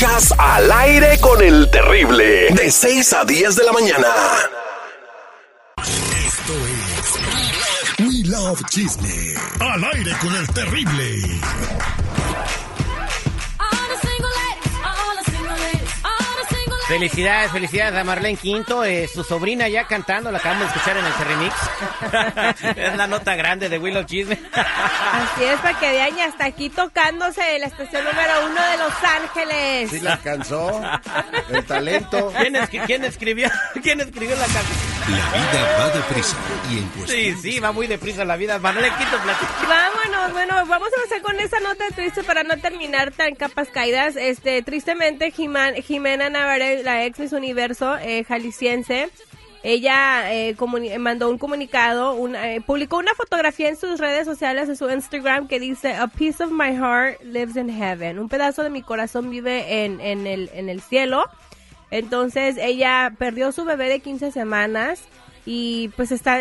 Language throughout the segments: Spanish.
Escuchas al aire con el terrible. De 6 a 10 de la mañana. Esto es We Love Chisme. Al aire con el terrible. Felicidades, felicidades a Marlene Quinto, eh, su sobrina ya cantando, la acabamos de escuchar en el Remix. es la nota grande de Willow Chisme. Así es, para que vean, y hasta aquí tocándose la estación número uno de Los Ángeles. Sí la alcanzó, el talento. ¿Quién, es- quién escribió, quién escribió la canción? La vida va deprisa y en cuestión Sí, sí, va muy deprisa la vida. Platica. Vámonos, bueno, vamos a empezar con esa nota triste para no terminar tan capas caídas. Este, tristemente, Jimena Navarre, la ex Miss Universo eh, jalisciense, ella eh, mandó un comunicado, una- eh, publicó una fotografía en sus redes sociales, en su Instagram, que dice, A piece of my heart lives in heaven. Un pedazo de mi corazón vive en, en, el, en el cielo. Entonces, ella perdió su bebé de 15 semanas y pues está...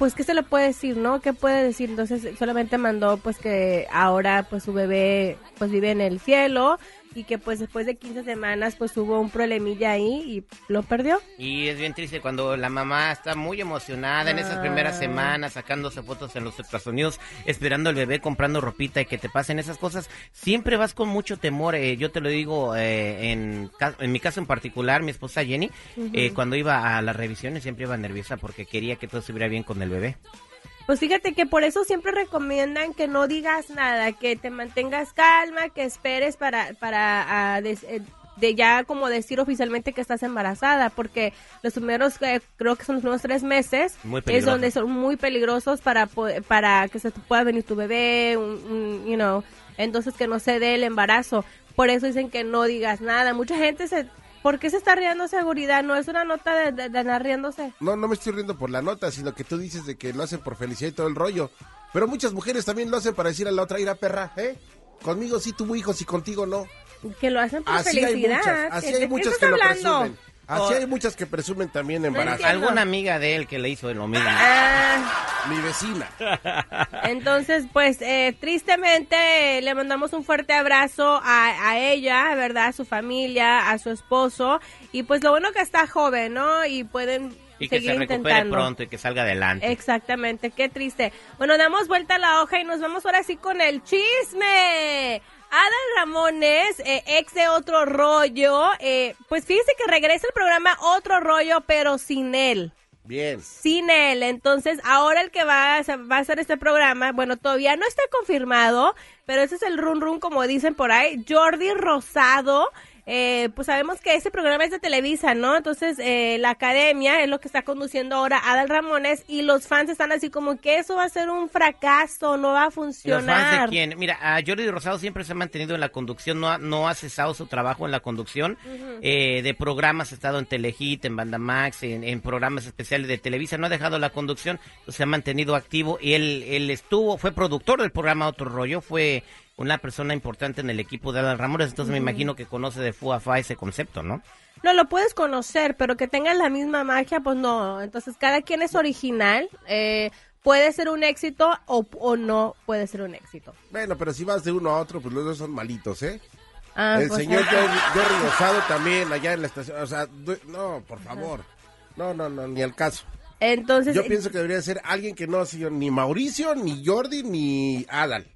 pues qué se le puede decir, ¿no? ¿Qué puede decir? Entonces solamente mandó pues que ahora pues su bebé pues vive en el cielo y que pues después de 15 semanas pues hubo un problemilla ahí y lo perdió. Y es bien triste cuando la mamá está muy emocionada en esas primeras semanas, sacándose fotos en los ultrasonidos, esperando al bebé, comprando ropita y que te pasen esas cosas. Siempre vas con mucho temor. eh, yo te lo digo eh, en, en mi caso en particular, mi esposa Jenny, eh, cuando iba a las revisiones siempre iba nerviosa porque quería que todo estuviera bien con el bebé. Pues fíjate que por eso siempre recomiendan que no digas nada, que te mantengas calma, que esperes para para ah, des- eh, de ya como decir oficialmente que estás embarazada, porque los primeros, eh, creo que son los primeros tres meses, es donde son muy peligrosos para para que se te pueda venir tu bebé, un, un, you know, entonces que no se dé el embarazo. Por eso dicen que no digas nada. Mucha gente se, ¿por qué se está riendo seguridad? No es una nota de, de, de andar riéndose. No, no me estoy riendo por la nota, sino que tú dices de que lo hacen por felicidad y todo el rollo. Pero muchas mujeres también lo hacen para decir a la otra, ira perra, ¿eh? Conmigo sí tuvo hijos y contigo no. Que lo hacen por Así hay felicidad. muchas, así ¿De hay muchas que lo hablando? presumen. Así hay muchas que presumen también embarazo. Alguna amiga de él que le hizo lo mismo. Ah, Mi vecina. entonces, pues, eh, tristemente le mandamos un fuerte abrazo a, a ella, ¿verdad? A su familia, a su esposo. Y pues lo bueno que está joven, ¿no? Y pueden Y que seguir se recupere intentando. pronto y que salga adelante. Exactamente, qué triste. Bueno, damos vuelta a la hoja y nos vamos ahora sí con el chisme. Adal Ramones, eh, ex de Otro Rollo, eh, pues fíjese que regresa el programa Otro Rollo, pero sin él. Bien. Sin él. Entonces, ahora el que va a, va a hacer este programa, bueno, todavía no está confirmado, pero ese es el run run, como dicen por ahí. Jordi Rosado. Eh, pues sabemos que ese programa es de Televisa, ¿no? Entonces, eh, la academia es lo que está conduciendo ahora Adal Ramones y los fans están así como que eso va a ser un fracaso, no va a ¿Los funcionar. fans de quién? Mira, a Jordi Rosado siempre se ha mantenido en la conducción, no ha, no ha cesado su trabajo en la conducción eh, de programas, ha estado en Telehit, en Banda Max, en, en programas especiales de Televisa, no ha dejado la conducción, se ha mantenido activo y él, él estuvo, fue productor del programa Otro Rollo, fue una persona importante en el equipo de Alan Ramones, entonces me imagino que conoce de fu a fa ese concepto, ¿no? No lo puedes conocer, pero que tengan la misma magia, pues no. Entonces, cada quien es original. eh, puede ser un éxito o, o no puede ser un éxito. Bueno, pero si vas de uno a otro, pues los dos son malitos, ¿eh? Ah, el pues, señor Jordi, Rosado también, allá en la estación. O sea, no, por favor. No, no, no, ni al caso. Entonces, Yo pienso que debería ser alguien que no ha sido ni Mauricio, ni Jordi, ni Adal.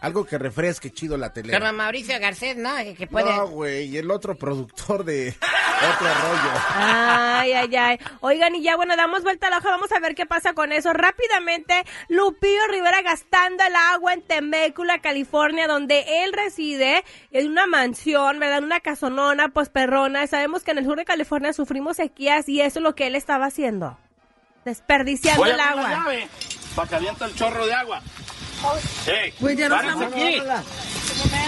Algo que refresque chido la tele. Carmen Mauricio Garcés, ¿no? Que puede... No, güey, y el otro productor de otro rollo. Ay, ay, ay. Oigan, y ya bueno, damos vuelta a la hoja, vamos a ver qué pasa con eso. Rápidamente, Lupillo Rivera gastando el agua en Temecula, California, donde él reside, en una mansión, ¿verdad? Una casonona, pues perrona. Sabemos que en el sur de California sufrimos sequías y eso es lo que él estaba haciendo. Desperdiciando Voy a el agua. llave para que aviente el chorro de agua. Hey, Güey, ya no sabemos aquí. hablar.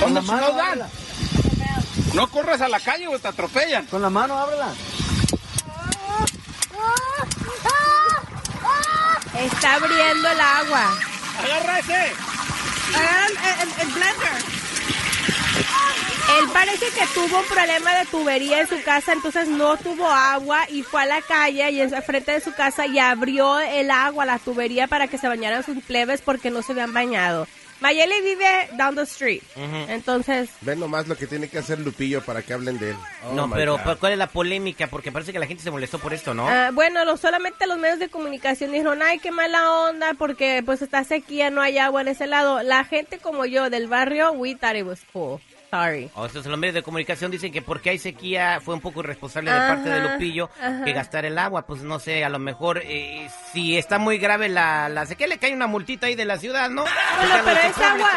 ¿Dónde chingados van? No corras a la calle o te atropellan. Con la mano, ábrela. Está abriendo el agua. Agarra ese. Agarran el, el- el blender. Él parece que tuvo un problema de tubería en su casa, entonces no tuvo agua y fue a la calle y en frente de su casa y abrió el agua, la tubería para que se bañaran sus plebes porque no se habían bañado. Mayeli vive down the street. Entonces, Ven nomás lo que tiene que hacer Lupillo para que hablen de él. Oh, no, pero God. pero ¿cuál es la polémica? Porque parece que la gente se molestó por esto, ¿no? ah, bueno, lo- solamente los medios de comunicación dijeron, ay, qué mala onda, porque pues está sequía, no hay agua en ese lado. La gente como yo del barrio, we thought it was cool. Sorry. O sea, los medios de comunicación dicen que porque hay sequía fue un poco irresponsable de parte de Lupillo ajá. que gastar el agua. Pues no sé, a lo mejor eh, si está muy grave la, la sequía, le cae una multita ahí de la ciudad, ¿no? Bueno, Pues ya pero es agua.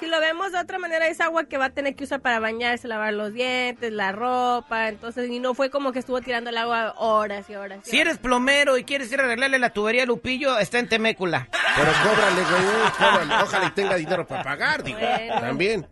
Si lo vemos de otra manera, es agua que va a tener que usar para bañarse, lavar los dientes, la ropa. Entonces, y no fue como que estuvo tirando el agua horas y horas. y Si horas. eres plomero y quieres ir a arreglarle la tubería a Lupillo, está en Temécula. Pero cóbrale, güey, cóbrale. Ojalá y tenga dinero para pagar, digo. Bueno. También.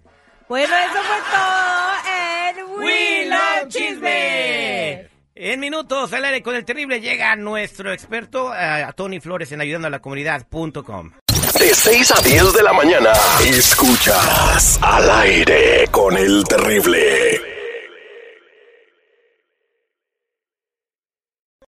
Bueno, eso fue todo en We Love Chisme. En minutos al aire con el terrible llega nuestro experto eh, Tony Flores en ayudando a la comunidad.com. De 6 a 10 de la mañana. Escuchas al aire con el terrible.